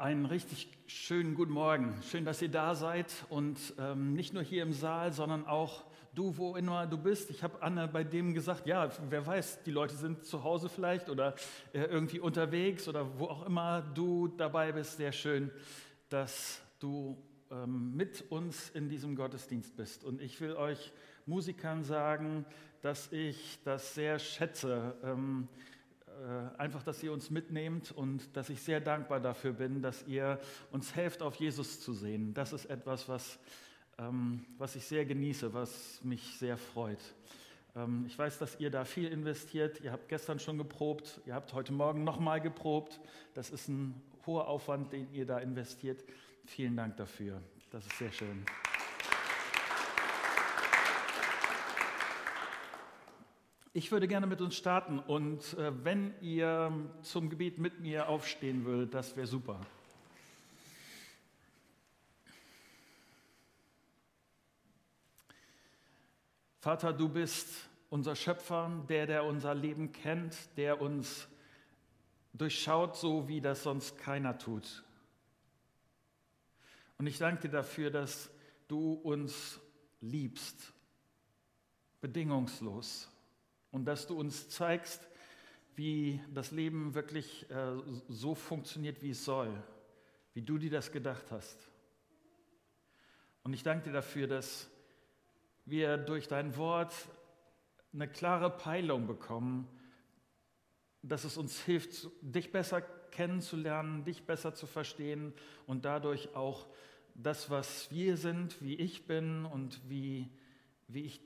Einen richtig schönen guten Morgen. Schön, dass ihr da seid und ähm, nicht nur hier im Saal, sondern auch du, wo immer du bist. Ich habe Anne bei dem gesagt, ja, wer weiß, die Leute sind zu Hause vielleicht oder äh, irgendwie unterwegs oder wo auch immer du dabei bist. Sehr schön, dass du ähm, mit uns in diesem Gottesdienst bist. Und ich will euch Musikern sagen, dass ich das sehr schätze. Ähm, äh, einfach, dass ihr uns mitnehmt und dass ich sehr dankbar dafür bin, dass ihr uns helft, auf Jesus zu sehen. Das ist etwas, was, ähm, was ich sehr genieße, was mich sehr freut. Ähm, ich weiß, dass ihr da viel investiert. Ihr habt gestern schon geprobt, ihr habt heute Morgen nochmal geprobt. Das ist ein hoher Aufwand, den ihr da investiert. Vielen Dank dafür. Das ist sehr schön. Ich würde gerne mit uns starten und äh, wenn ihr zum Gebet mit mir aufstehen würdet, das wäre super. Vater, du bist unser Schöpfer, der, der unser Leben kennt, der uns durchschaut, so wie das sonst keiner tut. Und ich danke dir dafür, dass du uns liebst, bedingungslos und dass du uns zeigst, wie das Leben wirklich äh, so funktioniert, wie es soll, wie du dir das gedacht hast. Und ich danke dir dafür, dass wir durch dein Wort eine klare Peilung bekommen, dass es uns hilft, dich besser kennenzulernen, dich besser zu verstehen und dadurch auch das, was wir sind, wie ich bin und wie, wie ich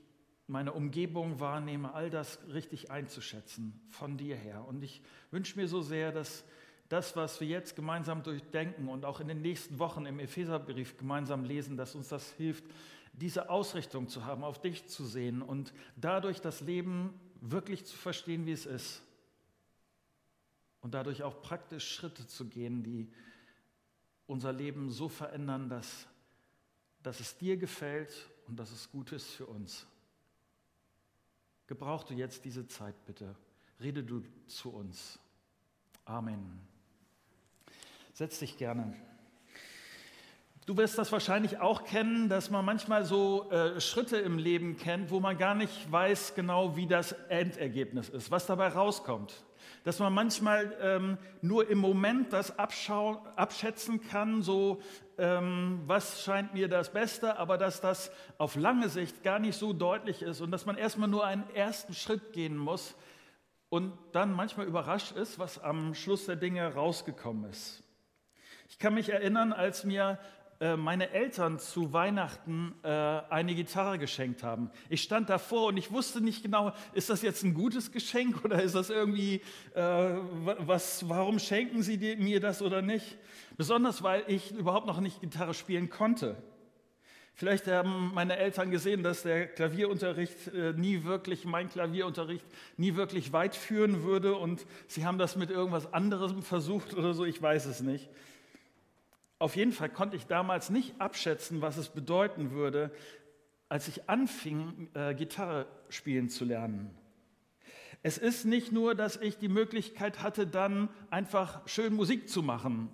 meine Umgebung wahrnehme, all das richtig einzuschätzen von dir her. Und ich wünsche mir so sehr, dass das, was wir jetzt gemeinsam durchdenken und auch in den nächsten Wochen im Epheserbrief gemeinsam lesen, dass uns das hilft, diese Ausrichtung zu haben, auf dich zu sehen und dadurch das Leben wirklich zu verstehen, wie es ist. Und dadurch auch praktisch Schritte zu gehen, die unser Leben so verändern, dass, dass es dir gefällt und dass es gut ist für uns. Gebrauch du jetzt diese Zeit bitte. Rede du zu uns. Amen. Setz dich gerne. Du wirst das wahrscheinlich auch kennen, dass man manchmal so äh, Schritte im Leben kennt, wo man gar nicht weiß genau, wie das Endergebnis ist, was dabei rauskommt dass man manchmal ähm, nur im Moment das abschätzen kann, so ähm, was scheint mir das Beste, aber dass das auf lange Sicht gar nicht so deutlich ist und dass man erstmal nur einen ersten Schritt gehen muss und dann manchmal überrascht ist, was am Schluss der Dinge rausgekommen ist. Ich kann mich erinnern, als mir äh, meine Eltern zu Weihnachten äh, eine Gitarre geschenkt haben. Ich stand davor und ich wusste nicht genau, ist das jetzt ein gutes Geschenk oder ist das irgendwie, äh, was, warum schenken sie mir das oder nicht? Besonders, weil ich überhaupt noch nicht Gitarre spielen konnte. Vielleicht haben meine Eltern gesehen, dass der Klavierunterricht nie wirklich, mein Klavierunterricht nie wirklich weit führen würde und sie haben das mit irgendwas anderem versucht oder so, ich weiß es nicht. Auf jeden Fall konnte ich damals nicht abschätzen, was es bedeuten würde, als ich anfing, äh, Gitarre spielen zu lernen. Es ist nicht nur, dass ich die Möglichkeit hatte, dann einfach schön Musik zu machen,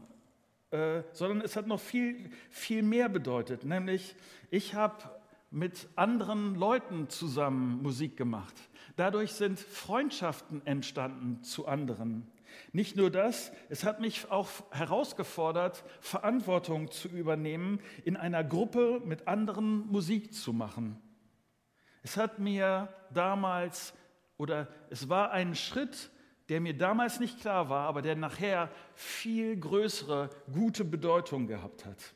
äh, sondern es hat noch viel, viel mehr bedeutet. Nämlich, ich habe mit anderen Leuten zusammen Musik gemacht. Dadurch sind Freundschaften entstanden zu anderen. Nicht nur das, es hat mich auch herausgefordert, Verantwortung zu übernehmen, in einer Gruppe mit anderen Musik zu machen. Es hat mir damals, oder es war ein Schritt, der mir damals nicht klar war, aber der nachher viel größere, gute Bedeutung gehabt hat.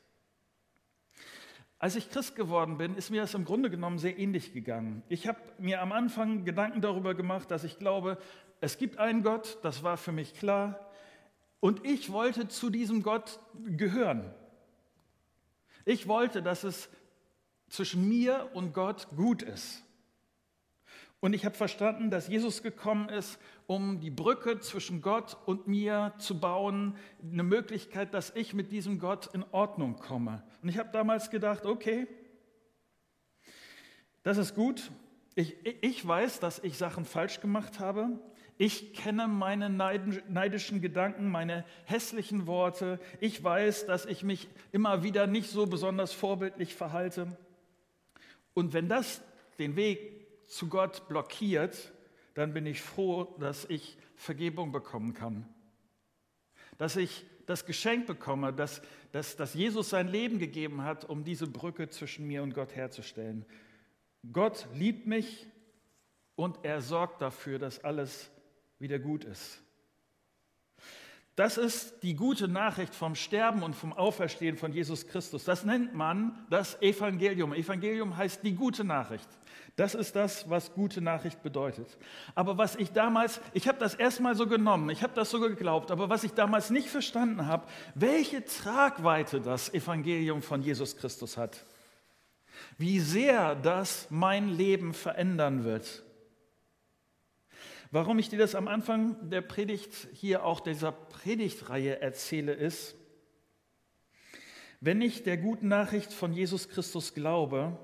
Als ich Christ geworden bin, ist mir das im Grunde genommen sehr ähnlich gegangen. Ich habe mir am Anfang Gedanken darüber gemacht, dass ich glaube, es gibt einen Gott, das war für mich klar. Und ich wollte zu diesem Gott gehören. Ich wollte, dass es zwischen mir und Gott gut ist. Und ich habe verstanden, dass Jesus gekommen ist, um die Brücke zwischen Gott und mir zu bauen, eine Möglichkeit, dass ich mit diesem Gott in Ordnung komme. Und ich habe damals gedacht, okay, das ist gut. Ich, ich weiß, dass ich Sachen falsch gemacht habe. Ich kenne meine neidischen Gedanken, meine hässlichen Worte. Ich weiß, dass ich mich immer wieder nicht so besonders vorbildlich verhalte. Und wenn das den Weg zu Gott blockiert, dann bin ich froh, dass ich Vergebung bekommen kann. Dass ich das Geschenk bekomme, dass, dass, dass Jesus sein Leben gegeben hat, um diese Brücke zwischen mir und Gott herzustellen. Gott liebt mich und er sorgt dafür, dass alles wieder gut ist. Das ist die gute Nachricht vom Sterben und vom Auferstehen von Jesus Christus. Das nennt man das Evangelium. Evangelium heißt die gute Nachricht. Das ist das, was gute Nachricht bedeutet. Aber was ich damals, ich habe das erstmal so genommen, ich habe das so geglaubt, aber was ich damals nicht verstanden habe, welche Tragweite das Evangelium von Jesus Christus hat. Wie sehr das mein Leben verändern wird. Warum ich dir das am Anfang der Predigt hier auch dieser Predigtreihe erzähle, ist, wenn ich der guten Nachricht von Jesus Christus glaube,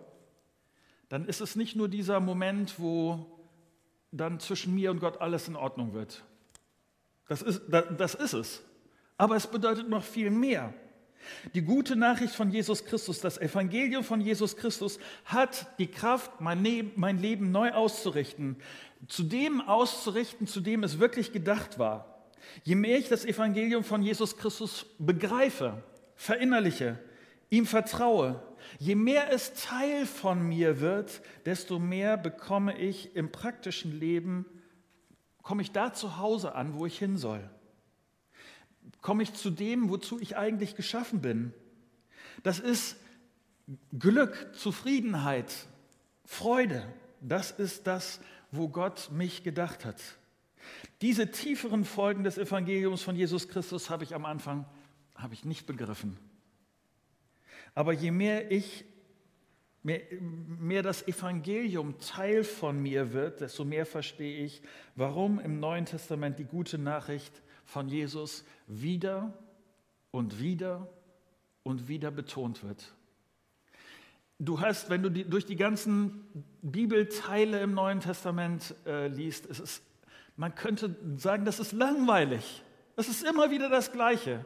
dann ist es nicht nur dieser Moment, wo dann zwischen mir und Gott alles in Ordnung wird. Das ist, das ist es. Aber es bedeutet noch viel mehr. Die gute Nachricht von Jesus Christus, das Evangelium von Jesus Christus hat die Kraft, mein Leben, mein Leben neu auszurichten, zu dem auszurichten, zu dem es wirklich gedacht war. Je mehr ich das Evangelium von Jesus Christus begreife, verinnerliche, ihm vertraue, je mehr es Teil von mir wird, desto mehr bekomme ich im praktischen Leben, komme ich da zu Hause an, wo ich hin soll. Komme ich zu dem, wozu ich eigentlich geschaffen bin. Das ist Glück, Zufriedenheit, Freude. Das ist das, wo Gott mich gedacht hat. Diese tieferen Folgen des Evangeliums von Jesus Christus habe ich am Anfang habe ich nicht begriffen. Aber je mehr ich mehr, mehr das Evangelium Teil von mir wird, desto mehr verstehe ich, warum im Neuen Testament die gute Nachricht von Jesus wieder und wieder und wieder betont wird. Du hast, wenn du die, durch die ganzen Bibelteile im Neuen Testament äh, liest, es ist, man könnte sagen, das ist langweilig. Es ist immer wieder das Gleiche.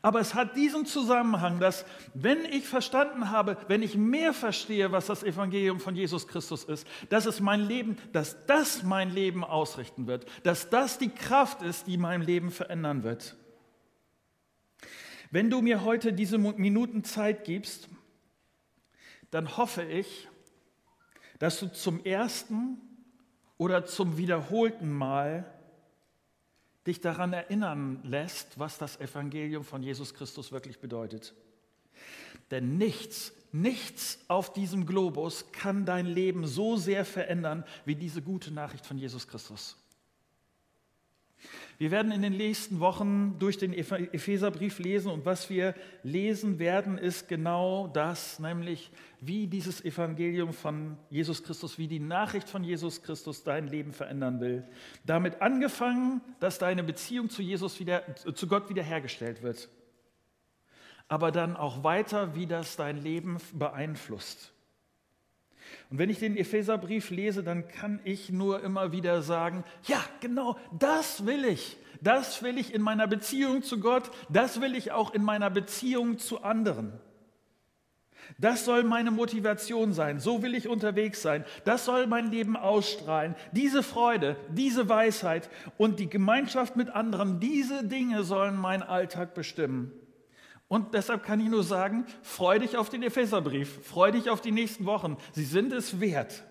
Aber es hat diesen Zusammenhang, dass wenn ich verstanden habe, wenn ich mehr verstehe, was das Evangelium von Jesus Christus ist, dass es mein Leben, dass das mein Leben ausrichten wird, dass das die Kraft ist, die mein Leben verändern wird. Wenn du mir heute diese Minuten Zeit gibst, dann hoffe ich, dass du zum ersten oder zum wiederholten Mal dich daran erinnern lässt, was das Evangelium von Jesus Christus wirklich bedeutet. Denn nichts, nichts auf diesem Globus kann dein Leben so sehr verändern wie diese gute Nachricht von Jesus Christus. Wir werden in den nächsten Wochen durch den Epheserbrief lesen und was wir lesen werden, ist genau das, nämlich wie dieses Evangelium von Jesus Christus, wie die Nachricht von Jesus Christus dein Leben verändern will. Damit angefangen, dass deine Beziehung zu Jesus wieder, zu Gott wiederhergestellt wird. Aber dann auch weiter, wie das dein Leben beeinflusst. Und wenn ich den Epheserbrief lese, dann kann ich nur immer wieder sagen, ja, genau, das will ich. Das will ich in meiner Beziehung zu Gott, das will ich auch in meiner Beziehung zu anderen. Das soll meine Motivation sein. So will ich unterwegs sein. Das soll mein Leben ausstrahlen. Diese Freude, diese Weisheit und die Gemeinschaft mit anderen, diese Dinge sollen meinen Alltag bestimmen. Und deshalb kann ich nur sagen, freu dich auf den Epheserbrief, freu dich auf die nächsten Wochen. Sie sind es wert.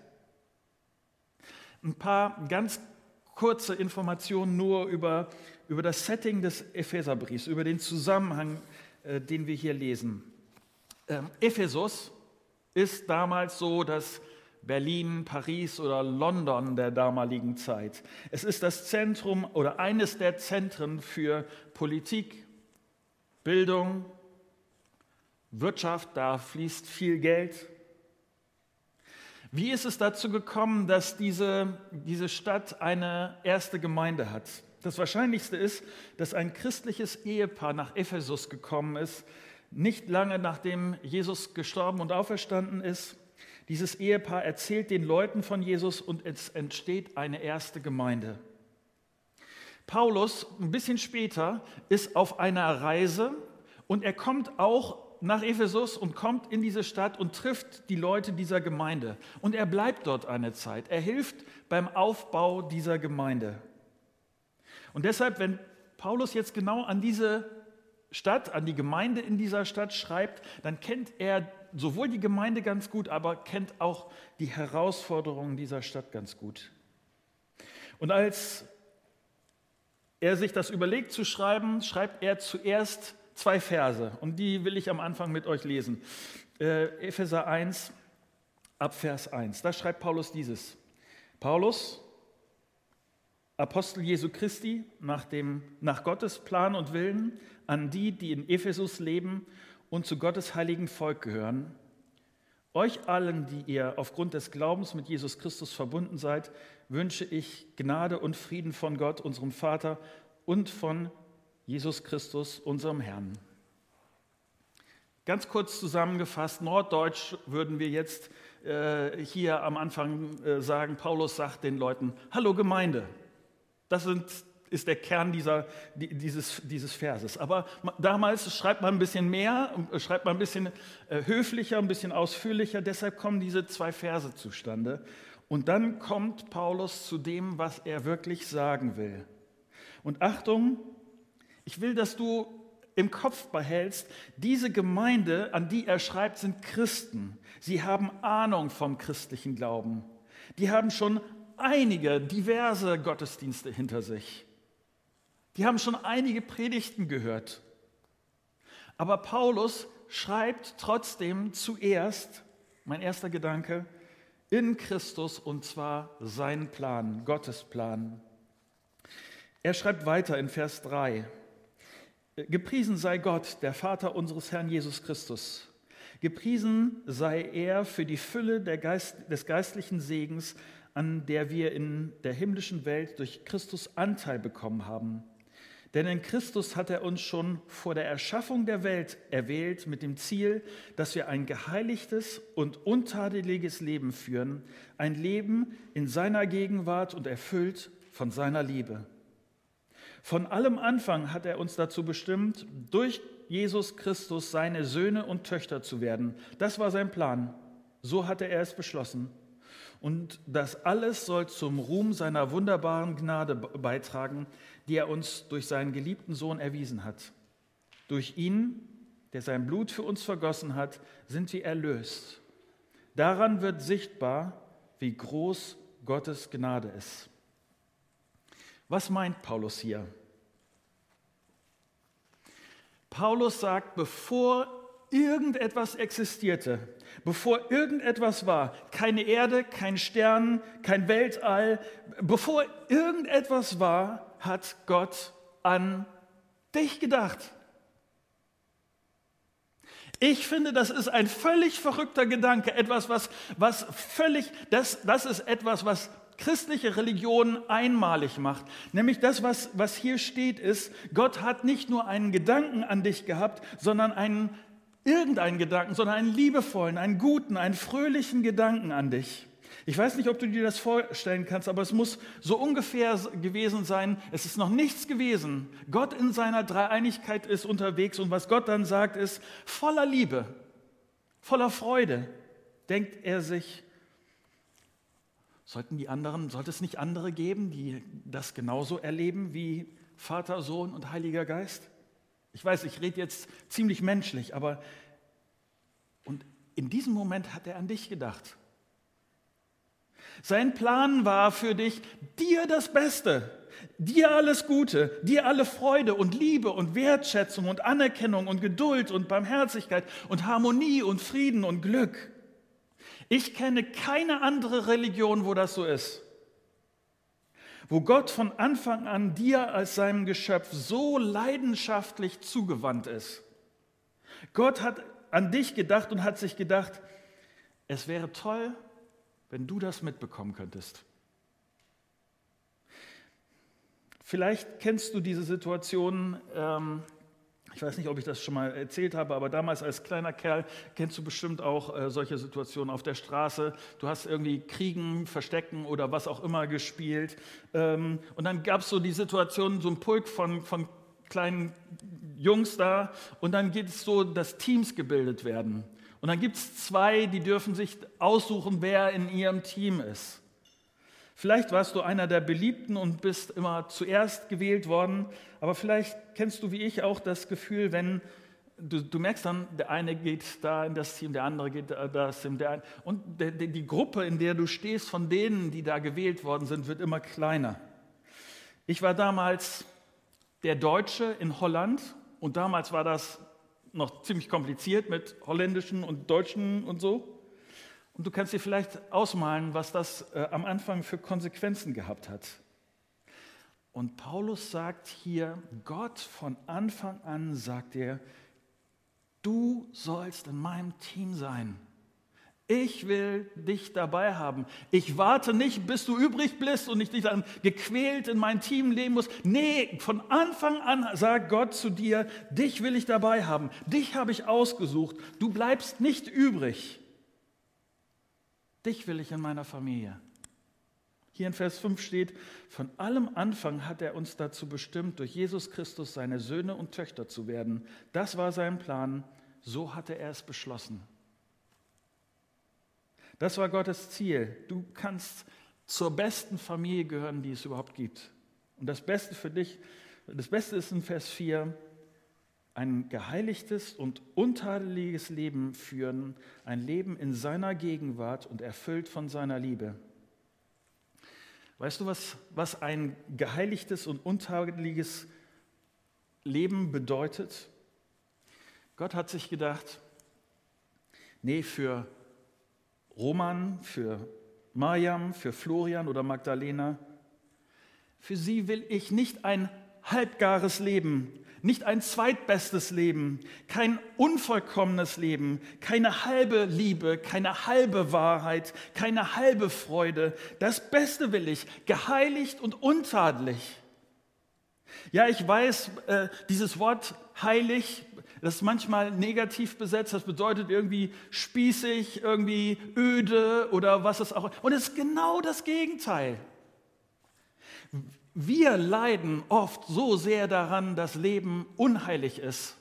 Ein paar ganz kurze Informationen nur über, über das Setting des Epheserbriefs, über den Zusammenhang, äh, den wir hier lesen. Ähm, Ephesus ist damals so das Berlin, Paris oder London der damaligen Zeit. Es ist das Zentrum oder eines der Zentren für Politik, Bildung, Wirtschaft, da fließt viel Geld. Wie ist es dazu gekommen, dass diese, diese Stadt eine erste Gemeinde hat? Das Wahrscheinlichste ist, dass ein christliches Ehepaar nach Ephesus gekommen ist, nicht lange nachdem Jesus gestorben und auferstanden ist. Dieses Ehepaar erzählt den Leuten von Jesus und es entsteht eine erste Gemeinde. Paulus, ein bisschen später, ist auf einer Reise und er kommt auch nach Ephesus und kommt in diese Stadt und trifft die Leute dieser Gemeinde. Und er bleibt dort eine Zeit. Er hilft beim Aufbau dieser Gemeinde. Und deshalb, wenn Paulus jetzt genau an diese Stadt, an die Gemeinde in dieser Stadt schreibt, dann kennt er sowohl die Gemeinde ganz gut, aber kennt auch die Herausforderungen dieser Stadt ganz gut. Und als er sich das überlegt zu schreiben, schreibt er zuerst zwei Verse und die will ich am Anfang mit euch lesen. Äh, Epheser 1, ab Vers 1. Da schreibt Paulus dieses. Paulus, Apostel Jesu Christi, nach, dem, nach Gottes Plan und Willen, an die, die in Ephesus leben und zu Gottes heiligen Volk gehören. Euch allen, die ihr aufgrund des Glaubens mit Jesus Christus verbunden seid, wünsche ich Gnade und Frieden von Gott, unserem Vater und von Jesus Christus, unserem Herrn. Ganz kurz zusammengefasst, norddeutsch würden wir jetzt äh, hier am Anfang äh, sagen, Paulus sagt den Leuten, hallo Gemeinde. Das sind, ist der Kern dieser, dieses, dieses Verses. Aber damals schreibt man ein bisschen mehr, schreibt man ein bisschen äh, höflicher, ein bisschen ausführlicher, deshalb kommen diese zwei Verse zustande. Und dann kommt Paulus zu dem, was er wirklich sagen will. Und Achtung, ich will, dass du im Kopf behältst, diese Gemeinde, an die er schreibt, sind Christen. Sie haben Ahnung vom christlichen Glauben. Die haben schon einige diverse Gottesdienste hinter sich. Die haben schon einige Predigten gehört. Aber Paulus schreibt trotzdem zuerst, mein erster Gedanke, in Christus und zwar seinen Plan, Gottes Plan. Er schreibt weiter in Vers 3. Gepriesen sei Gott, der Vater unseres Herrn Jesus Christus. Gepriesen sei er für die Fülle Geist, des geistlichen Segens, an der wir in der himmlischen Welt durch Christus Anteil bekommen haben. Denn in Christus hat er uns schon vor der Erschaffung der Welt erwählt mit dem Ziel, dass wir ein geheiligtes und untadeliges Leben führen, ein Leben in seiner Gegenwart und erfüllt von seiner Liebe. Von allem Anfang hat er uns dazu bestimmt, durch Jesus Christus seine Söhne und Töchter zu werden. Das war sein Plan. So hatte er es beschlossen. Und das alles soll zum Ruhm seiner wunderbaren Gnade beitragen, die er uns durch seinen geliebten Sohn erwiesen hat. Durch ihn, der sein Blut für uns vergossen hat, sind wir erlöst. Daran wird sichtbar, wie groß Gottes Gnade ist. Was meint Paulus hier? Paulus sagt, bevor irgendetwas existierte, bevor irgendetwas war, keine Erde, kein Stern, kein Weltall, bevor irgendetwas war, hat Gott an dich gedacht. Ich finde, das ist ein völlig verrückter Gedanke, etwas, was, was völlig, das, das ist etwas, was christliche Religion einmalig macht. Nämlich das, was, was hier steht, ist, Gott hat nicht nur einen Gedanken an dich gehabt, sondern einen, irgendeinen Gedanken, sondern einen liebevollen, einen guten, einen fröhlichen Gedanken an dich. Ich weiß nicht, ob du dir das vorstellen kannst, aber es muss so ungefähr gewesen sein. Es ist noch nichts gewesen. Gott in seiner Dreieinigkeit ist unterwegs und was Gott dann sagt, ist voller Liebe, voller Freude. Denkt er sich, Sollten die anderen, sollte es nicht andere geben, die das genauso erleben wie Vater, Sohn und Heiliger Geist? Ich weiß, ich rede jetzt ziemlich menschlich, aber und in diesem Moment hat er an dich gedacht. Sein Plan war für dich, dir das Beste, dir alles Gute, dir alle Freude und Liebe und Wertschätzung und Anerkennung und Geduld und Barmherzigkeit und Harmonie und Frieden und Glück. Ich kenne keine andere Religion, wo das so ist. Wo Gott von Anfang an dir als seinem Geschöpf so leidenschaftlich zugewandt ist. Gott hat an dich gedacht und hat sich gedacht, es wäre toll, wenn du das mitbekommen könntest. Vielleicht kennst du diese Situation, ähm, Ich weiß nicht, ob ich das schon mal erzählt habe, aber damals als kleiner Kerl kennst du bestimmt auch äh, solche Situationen auf der Straße. Du hast irgendwie Kriegen, Verstecken oder was auch immer gespielt. Ähm, und dann gab es so die Situation, so ein Pulk von, von kleinen Jungs da. Und dann geht es so, dass Teams gebildet werden. Und dann gibt es zwei, die dürfen sich aussuchen, wer in ihrem Team ist. Vielleicht warst du einer der Beliebten und bist immer zuerst gewählt worden, aber vielleicht kennst du wie ich auch das Gefühl, wenn du, du merkst dann, der eine geht da in das Team, der andere geht da in das Team, der, und der, die Gruppe, in der du stehst, von denen, die da gewählt worden sind, wird immer kleiner. Ich war damals der Deutsche in Holland und damals war das noch ziemlich kompliziert mit holländischen und deutschen und so. Und du kannst dir vielleicht ausmalen, was das äh, am Anfang für Konsequenzen gehabt hat. Und Paulus sagt hier, Gott von Anfang an sagt er, du sollst in meinem Team sein. Ich will dich dabei haben. Ich warte nicht, bis du übrig bist und ich dich dann gequält in mein Team leben muss. Nee, von Anfang an sagt Gott zu dir, dich will ich dabei haben. Dich habe ich ausgesucht. Du bleibst nicht übrig. Dich will ich in meiner Familie. Hier in Vers 5 steht, von allem Anfang hat er uns dazu bestimmt, durch Jesus Christus seine Söhne und Töchter zu werden. Das war sein Plan, so hatte er es beschlossen. Das war Gottes Ziel. Du kannst zur besten Familie gehören, die es überhaupt gibt. Und das Beste für dich, das Beste ist in Vers 4, ein geheiligtes und untadeliges Leben führen, ein Leben in seiner Gegenwart und erfüllt von seiner Liebe. Weißt du, was, was ein geheiligtes und untadeliges Leben bedeutet? Gott hat sich gedacht, nee, für Roman, für Mariam, für Florian oder Magdalena, für sie will ich nicht ein halbgares Leben, nicht ein zweitbestes Leben, kein unvollkommenes Leben, keine halbe Liebe, keine halbe Wahrheit, keine halbe Freude. Das Beste will ich, geheiligt und untadelig. Ja, ich weiß, äh, dieses Wort heilig, das ist manchmal negativ besetzt, das bedeutet irgendwie spießig, irgendwie öde oder was es auch. Und es ist genau das Gegenteil. Wir leiden oft so sehr daran, dass Leben unheilig ist,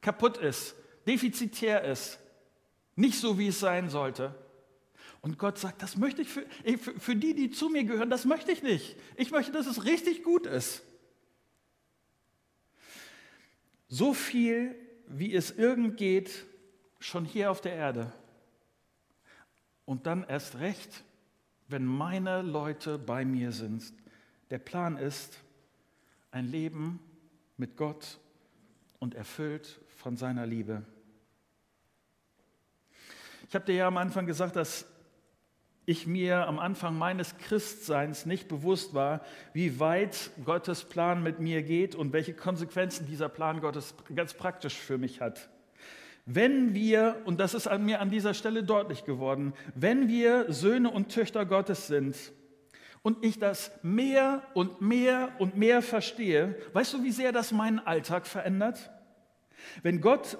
kaputt ist, defizitär ist, nicht so, wie es sein sollte. Und Gott sagt, das möchte ich für, für die, die zu mir gehören, das möchte ich nicht. Ich möchte, dass es richtig gut ist. So viel, wie es irgend geht, schon hier auf der Erde. Und dann erst recht, wenn meine Leute bei mir sind, der Plan ist ein Leben mit Gott und erfüllt von seiner Liebe. Ich habe dir ja am Anfang gesagt, dass ich mir am Anfang meines Christseins nicht bewusst war, wie weit Gottes Plan mit mir geht und welche Konsequenzen dieser Plan Gottes ganz praktisch für mich hat. Wenn wir, und das ist an mir an dieser Stelle deutlich geworden, wenn wir Söhne und Töchter Gottes sind, und ich das mehr und mehr und mehr verstehe, weißt du, wie sehr das meinen Alltag verändert? Wenn Gott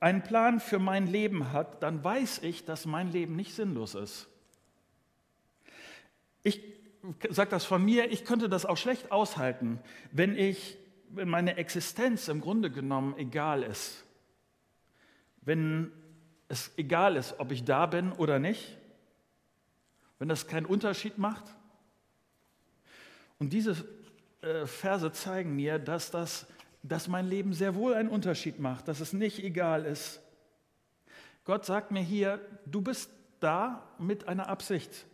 einen Plan für mein Leben hat, dann weiß ich, dass mein Leben nicht sinnlos ist. Ich sage das von mir, ich könnte das auch schlecht aushalten, wenn ich, wenn meine Existenz im Grunde genommen egal ist. Wenn es egal ist, ob ich da bin oder nicht. Wenn das keinen Unterschied macht. Und diese äh, Verse zeigen mir, dass, das, dass mein Leben sehr wohl einen Unterschied macht, dass es nicht egal ist. Gott sagt mir hier, du bist da mit einer Absicht.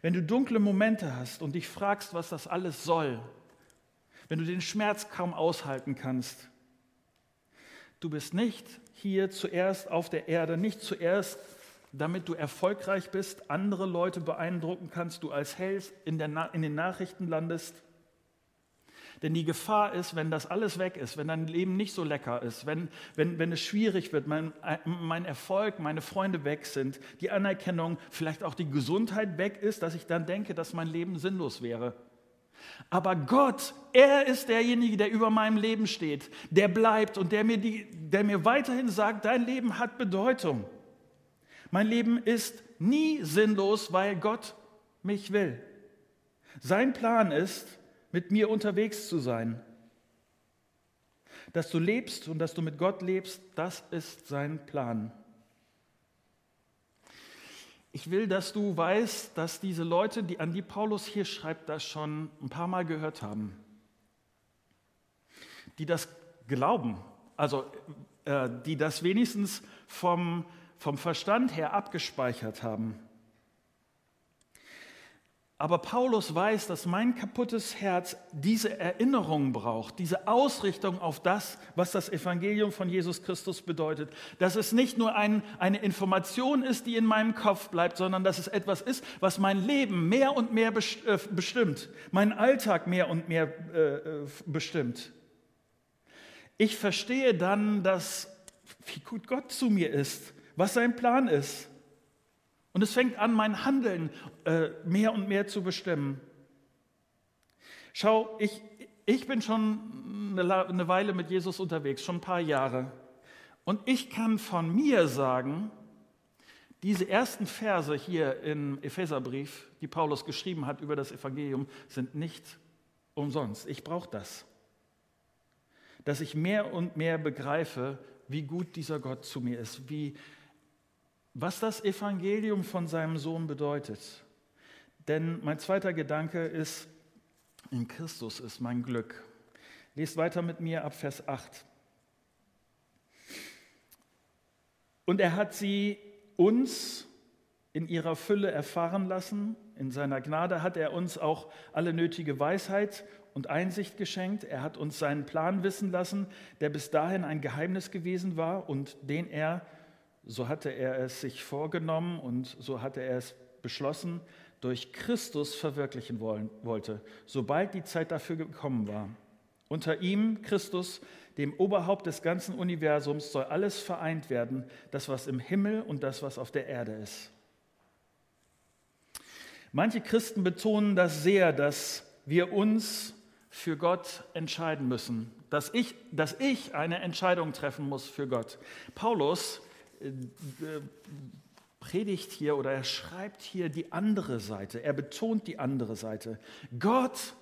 Wenn du dunkle Momente hast und dich fragst, was das alles soll, wenn du den Schmerz kaum aushalten kannst, du bist nicht hier zuerst auf der Erde, nicht zuerst damit du erfolgreich bist, andere Leute beeindrucken kannst, du als Held in, in den Nachrichten landest. Denn die Gefahr ist, wenn das alles weg ist, wenn dein Leben nicht so lecker ist, wenn, wenn, wenn es schwierig wird, mein, mein Erfolg, meine Freunde weg sind, die Anerkennung, vielleicht auch die Gesundheit weg ist, dass ich dann denke, dass mein Leben sinnlos wäre. Aber Gott, er ist derjenige, der über meinem Leben steht, der bleibt und der mir, die, der mir weiterhin sagt, dein Leben hat Bedeutung. Mein Leben ist nie sinnlos, weil Gott mich will. Sein Plan ist, mit mir unterwegs zu sein. Dass du lebst und dass du mit Gott lebst, das ist sein Plan. Ich will, dass du weißt, dass diese Leute, die, an die Paulus hier schreibt, das schon ein paar Mal gehört haben. Die das glauben, also äh, die das wenigstens vom, vom Verstand her abgespeichert haben. Aber Paulus weiß, dass mein kaputtes Herz diese Erinnerung braucht, diese Ausrichtung auf das, was das Evangelium von Jesus Christus bedeutet. Dass es nicht nur ein, eine Information ist, die in meinem Kopf bleibt, sondern dass es etwas ist, was mein Leben mehr und mehr äh, bestimmt, meinen Alltag mehr und mehr äh, äh, bestimmt. Ich verstehe dann, dass, wie gut Gott zu mir ist, was sein Plan ist. Und es fängt an, mein Handeln äh, mehr und mehr zu bestimmen. Schau, ich, ich bin schon eine, eine Weile mit Jesus unterwegs, schon ein paar Jahre. Und ich kann von mir sagen, diese ersten Verse hier im Epheserbrief, die Paulus geschrieben hat über das Evangelium, sind nicht umsonst. Ich brauche das. Dass ich mehr und mehr begreife, wie gut dieser Gott zu mir ist, wie, was das Evangelium von seinem Sohn bedeutet. Denn mein zweiter Gedanke ist, in Christus ist mein Glück. Lest weiter mit mir ab Vers 8. Und er hat sie uns in ihrer Fülle erfahren lassen. In seiner Gnade hat er uns auch alle nötige Weisheit und Einsicht geschenkt. Er hat uns seinen Plan wissen lassen, der bis dahin ein Geheimnis gewesen war und den er so hatte er es sich vorgenommen und so hatte er es beschlossen, durch Christus verwirklichen wollen, wollte, sobald die Zeit dafür gekommen war. Unter ihm, Christus, dem Oberhaupt des ganzen Universums, soll alles vereint werden, das, was im Himmel und das, was auf der Erde ist. Manche Christen betonen das sehr, dass wir uns für Gott entscheiden müssen, dass ich, dass ich eine Entscheidung treffen muss für Gott. Paulus predigt hier oder er schreibt hier die andere Seite. Er betont die andere Seite. Gott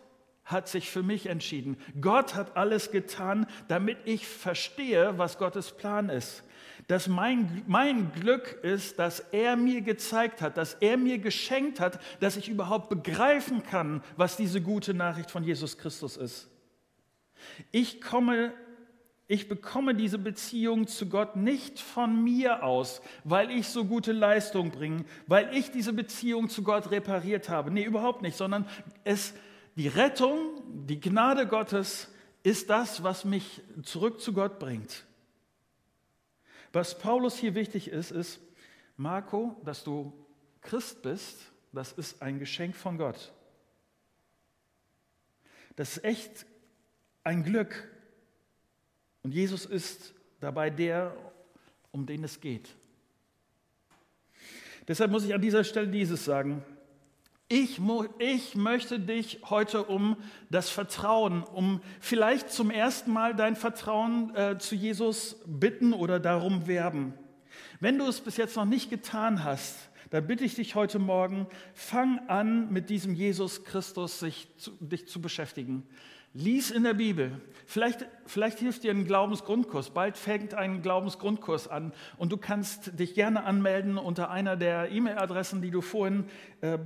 hat sich für mich entschieden. Gott hat alles getan, damit ich verstehe, was Gottes Plan ist. Dass mein, mein Glück ist, dass er mir gezeigt hat, dass er mir geschenkt hat, dass ich überhaupt begreifen kann, was diese gute Nachricht von Jesus Christus ist. Ich komme ich bekomme diese Beziehung zu Gott nicht von mir aus, weil ich so gute Leistung bringe, weil ich diese Beziehung zu Gott repariert habe. Nee, überhaupt nicht, sondern es, die Rettung, die Gnade Gottes ist das, was mich zurück zu Gott bringt. Was Paulus hier wichtig ist, ist, Marco, dass du Christ bist, das ist ein Geschenk von Gott. Das ist echt ein Glück, und Jesus ist dabei der, um den es geht. Deshalb muss ich an dieser Stelle dieses sagen. Ich, ich, möchte dich heute um das Vertrauen, um vielleicht zum ersten Mal dein Vertrauen äh, zu Jesus bitten oder darum werben. Wenn du es bis jetzt noch nicht getan hast, dann bitte ich dich heute Morgen, fang an, mit diesem Jesus Christus sich zu, dich zu beschäftigen. Lies in der Bibel. Vielleicht, vielleicht hilft dir ein Glaubensgrundkurs. Bald fängt ein Glaubensgrundkurs an und du kannst dich gerne anmelden unter einer der E-Mail-Adressen, die du vorhin äh,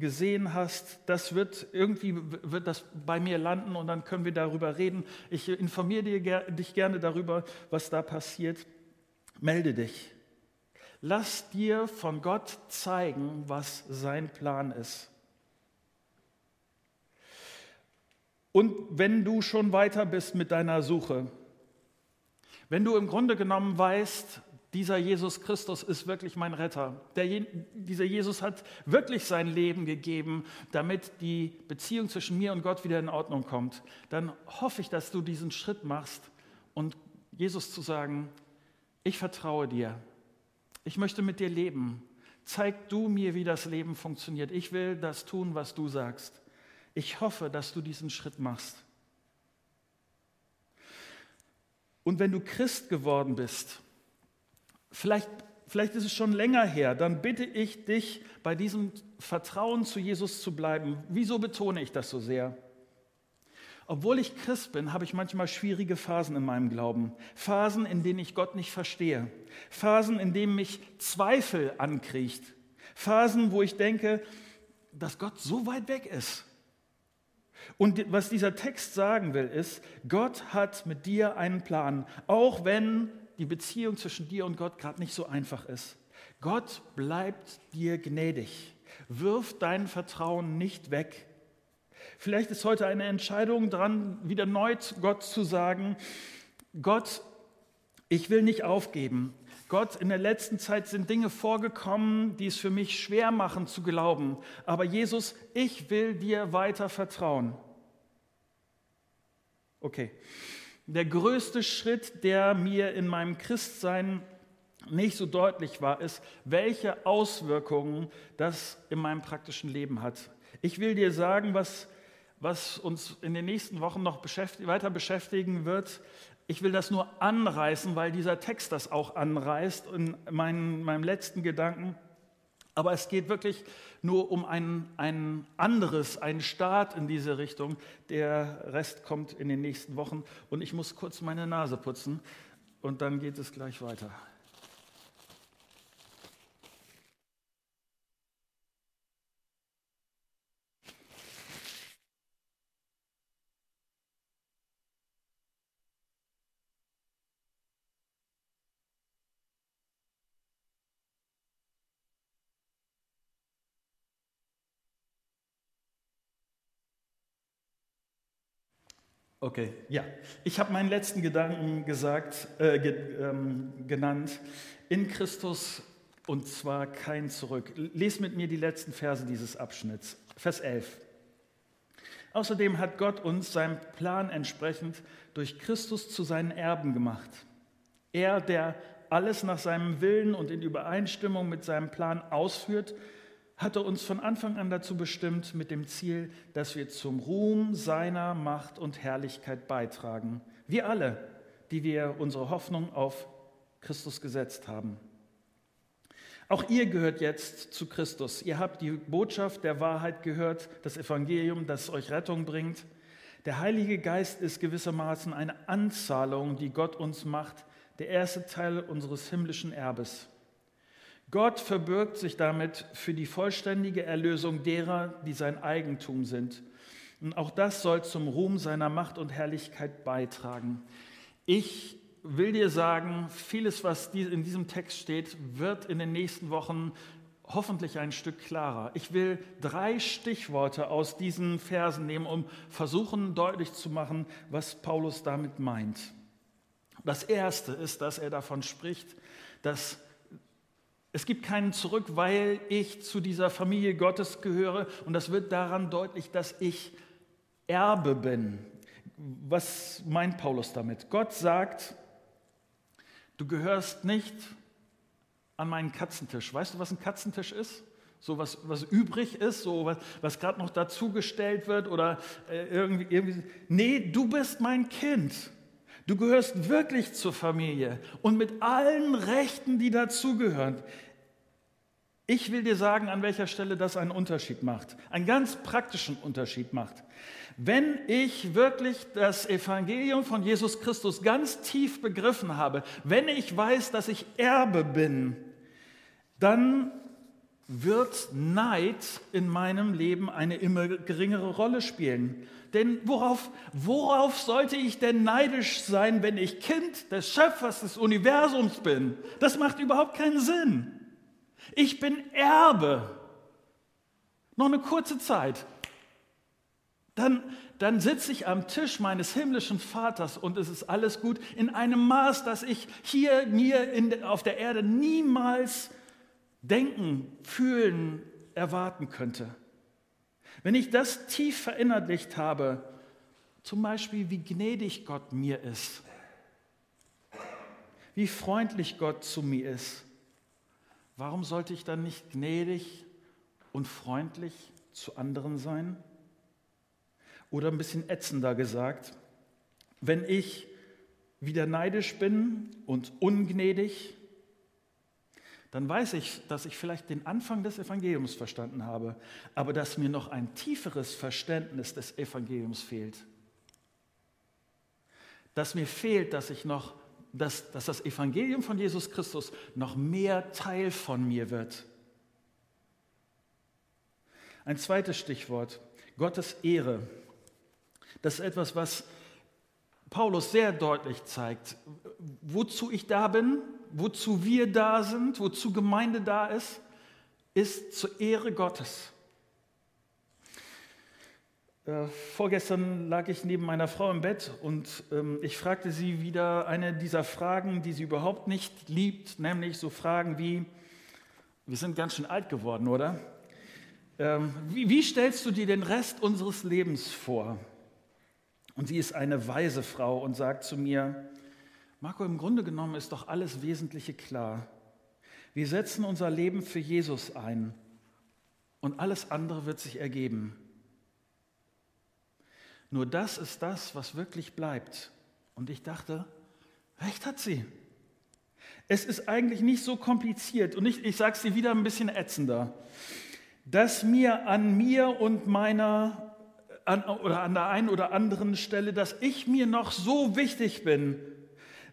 gesehen hast. Das wird irgendwie wird das bei mir landen und dann können wir darüber reden. Ich informiere dir, dich gerne darüber, was da passiert. Melde dich. Lass dir von Gott zeigen, was sein Plan ist. Und wenn du schon weiter bist mit deiner Suche, wenn du im Grunde genommen weißt, dieser Jesus Christus ist wirklich mein Retter, Der, dieser Jesus hat wirklich sein Leben gegeben, damit die Beziehung zwischen mir und Gott wieder in Ordnung kommt, dann hoffe ich, dass du diesen Schritt machst und Jesus zu sagen, ich vertraue dir, ich möchte mit dir leben, zeig du mir, wie das Leben funktioniert, ich will das tun, was du sagst. Ich hoffe, dass du diesen Schritt machst. Und wenn du Christ geworden bist, vielleicht, vielleicht ist es schon länger her, dann bitte ich dich, bei diesem Vertrauen zu Jesus zu bleiben. Wieso betone ich das so sehr? Obwohl ich Christ bin, habe ich manchmal schwierige Phasen in meinem Glauben. Phasen, in denen ich Gott nicht verstehe. Phasen, in denen mich Zweifel ankriecht. Phasen, wo ich denke, dass Gott so weit weg ist. Und was dieser Text sagen will, ist, Gott hat mit dir einen Plan, auch wenn die Beziehung zwischen dir und Gott gerade nicht so einfach ist. Gott bleibt dir gnädig. Wirf dein Vertrauen nicht weg. Vielleicht ist heute eine Entscheidung dran, wieder neu Gott zu sagen, Gott, ich will nicht aufgeben. Gott, in der letzten Zeit sind Dinge vorgekommen, die es für mich schwer machen zu glauben. Aber Jesus, ich will dir weiter vertrauen. Okay. Der größte Schritt, der mir in meinem Christsein nicht so deutlich war, ist, welche Auswirkungen das in meinem praktischen Leben hat. Ich will dir sagen, was, was uns in den nächsten Wochen noch beschäftigt, weiter beschäftigen wird. Ich will das nur anreißen, weil dieser Text das auch anreißt in meinen, meinem letzten Gedanken. Aber es geht wirklich nur um ein, ein anderes, einen Start in diese Richtung. Der Rest kommt in den nächsten Wochen. Und ich muss kurz meine Nase putzen und dann geht es gleich weiter. Okay, ja. Ich habe meinen letzten Gedanken gesagt, äh, ge, ähm, genannt. In Christus und zwar kein Zurück. Lies mit mir die letzten Verse dieses Abschnitts. Vers 11. Außerdem hat Gott uns seinem Plan entsprechend durch Christus zu seinen Erben gemacht. Er, der alles nach seinem Willen und in Übereinstimmung mit seinem Plan ausführt hatte uns von Anfang an dazu bestimmt, mit dem Ziel, dass wir zum Ruhm seiner Macht und Herrlichkeit beitragen. Wir alle, die wir unsere Hoffnung auf Christus gesetzt haben. Auch ihr gehört jetzt zu Christus. Ihr habt die Botschaft der Wahrheit gehört, das Evangelium, das euch Rettung bringt. Der Heilige Geist ist gewissermaßen eine Anzahlung, die Gott uns macht, der erste Teil unseres himmlischen Erbes. Gott verbirgt sich damit für die vollständige Erlösung derer, die sein Eigentum sind. Und auch das soll zum Ruhm seiner Macht und Herrlichkeit beitragen. Ich will dir sagen, vieles, was in diesem Text steht, wird in den nächsten Wochen hoffentlich ein Stück klarer. Ich will drei Stichworte aus diesen Versen nehmen, um versuchen deutlich zu machen, was Paulus damit meint. Das erste ist, dass er davon spricht, dass es gibt keinen Zurück, weil ich zu dieser Familie Gottes gehöre. Und das wird daran deutlich, dass ich Erbe bin. Was meint Paulus damit? Gott sagt, du gehörst nicht an meinen Katzentisch. Weißt du, was ein Katzentisch ist? So was, was übrig ist, so was, was gerade noch dazugestellt wird oder äh, irgendwie, irgendwie. Nee, du bist mein Kind. Du gehörst wirklich zur Familie und mit allen Rechten, die dazugehören. Ich will dir sagen, an welcher Stelle das einen Unterschied macht, einen ganz praktischen Unterschied macht. Wenn ich wirklich das Evangelium von Jesus Christus ganz tief begriffen habe, wenn ich weiß, dass ich Erbe bin, dann wird Neid in meinem Leben eine immer geringere Rolle spielen. Denn worauf, worauf sollte ich denn neidisch sein, wenn ich Kind des Schöpfers des Universums bin? Das macht überhaupt keinen Sinn. Ich bin Erbe. Noch eine kurze Zeit. Dann, dann sitze ich am Tisch meines himmlischen Vaters und es ist alles gut in einem Maß, das ich hier mir in, auf der Erde niemals denken, fühlen, erwarten könnte. Wenn ich das tief verinnerlicht habe, zum Beispiel wie gnädig Gott mir ist, wie freundlich Gott zu mir ist, Warum sollte ich dann nicht gnädig und freundlich zu anderen sein? Oder ein bisschen ätzender gesagt, wenn ich wieder neidisch bin und ungnädig, dann weiß ich, dass ich vielleicht den Anfang des Evangeliums verstanden habe, aber dass mir noch ein tieferes Verständnis des Evangeliums fehlt. Dass mir fehlt, dass ich noch, dass, dass das Evangelium von Jesus Christus noch mehr Teil von mir wird. Ein zweites Stichwort, Gottes Ehre. Das ist etwas, was Paulus sehr deutlich zeigt, wozu ich da bin, wozu wir da sind, wozu Gemeinde da ist, ist zur Ehre Gottes. Äh, vorgestern lag ich neben meiner Frau im Bett und ähm, ich fragte sie wieder eine dieser Fragen, die sie überhaupt nicht liebt, nämlich so Fragen wie, wir sind ganz schön alt geworden, oder? Ähm, wie, wie stellst du dir den Rest unseres Lebens vor? Und sie ist eine weise Frau und sagt zu mir, Marco, im Grunde genommen ist doch alles Wesentliche klar. Wir setzen unser Leben für Jesus ein und alles andere wird sich ergeben. Nur das ist das, was wirklich bleibt. Und ich dachte, recht hat sie. Es ist eigentlich nicht so kompliziert und ich, ich sage es dir wieder ein bisschen ätzender, dass mir an mir und meiner an, oder an der einen oder anderen Stelle, dass ich mir noch so wichtig bin,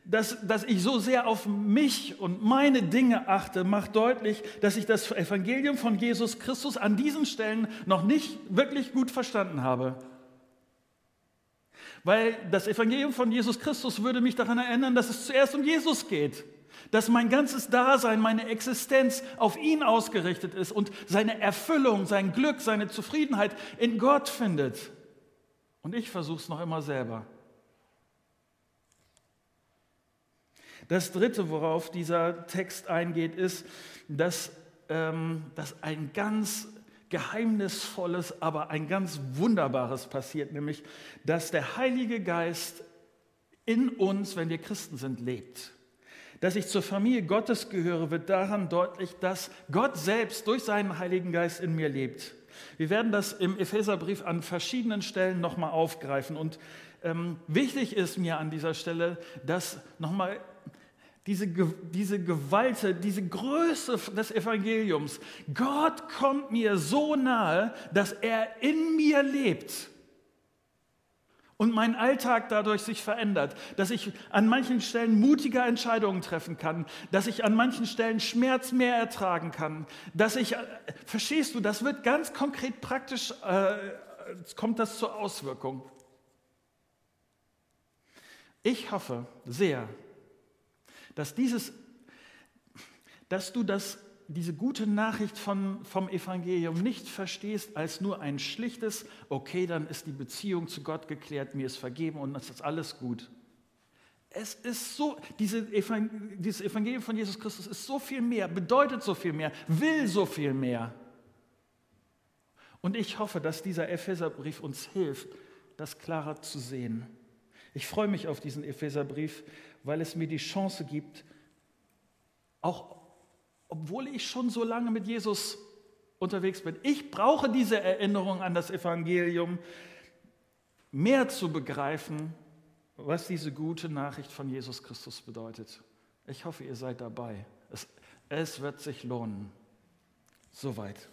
dass, dass ich so sehr auf mich und meine Dinge achte, macht deutlich, dass ich das Evangelium von Jesus Christus an diesen Stellen noch nicht wirklich gut verstanden habe. Weil das Evangelium von Jesus Christus würde mich daran erinnern, dass es zuerst um Jesus geht dass mein ganzes Dasein, meine Existenz auf ihn ausgerichtet ist und seine Erfüllung, sein Glück, seine Zufriedenheit in Gott findet. Und ich versuche es noch immer selber. Das Dritte, worauf dieser Text eingeht, ist, dass, ähm, dass ein ganz geheimnisvolles, aber ein ganz wunderbares passiert, nämlich dass der Heilige Geist in uns, wenn wir Christen sind, lebt. Dass ich zur Familie Gottes gehöre, wird daran deutlich, dass Gott selbst durch seinen Heiligen Geist in mir lebt. Wir werden das im Epheserbrief an verschiedenen Stellen nochmal aufgreifen. Und ähm, wichtig ist mir an dieser Stelle, dass nochmal diese, diese Gewalt, diese Größe des Evangeliums, Gott kommt mir so nahe, dass er in mir lebt und mein Alltag dadurch sich verändert, dass ich an manchen Stellen mutiger Entscheidungen treffen kann, dass ich an manchen Stellen Schmerz mehr ertragen kann, dass ich, äh, verstehst du, das wird ganz konkret praktisch, äh, kommt das zur Auswirkung. Ich hoffe sehr, dass dieses, dass du das diese gute Nachricht von, vom Evangelium nicht verstehst als nur ein schlichtes, okay, dann ist die Beziehung zu Gott geklärt, mir ist vergeben und es ist alles gut. Es ist so, diese Evangel dieses Evangelium von Jesus Christus ist so viel mehr, bedeutet so viel mehr, will so viel mehr. Und ich hoffe, dass dieser Epheserbrief uns hilft, das klarer zu sehen. Ich freue mich auf diesen Epheserbrief, weil es mir die Chance gibt, auch obwohl ich schon so lange mit Jesus unterwegs bin. Ich brauche diese Erinnerung an das Evangelium, mehr zu begreifen, was diese gute Nachricht von Jesus Christus bedeutet. Ich hoffe, ihr seid dabei. Es, es wird sich lohnen. Soweit.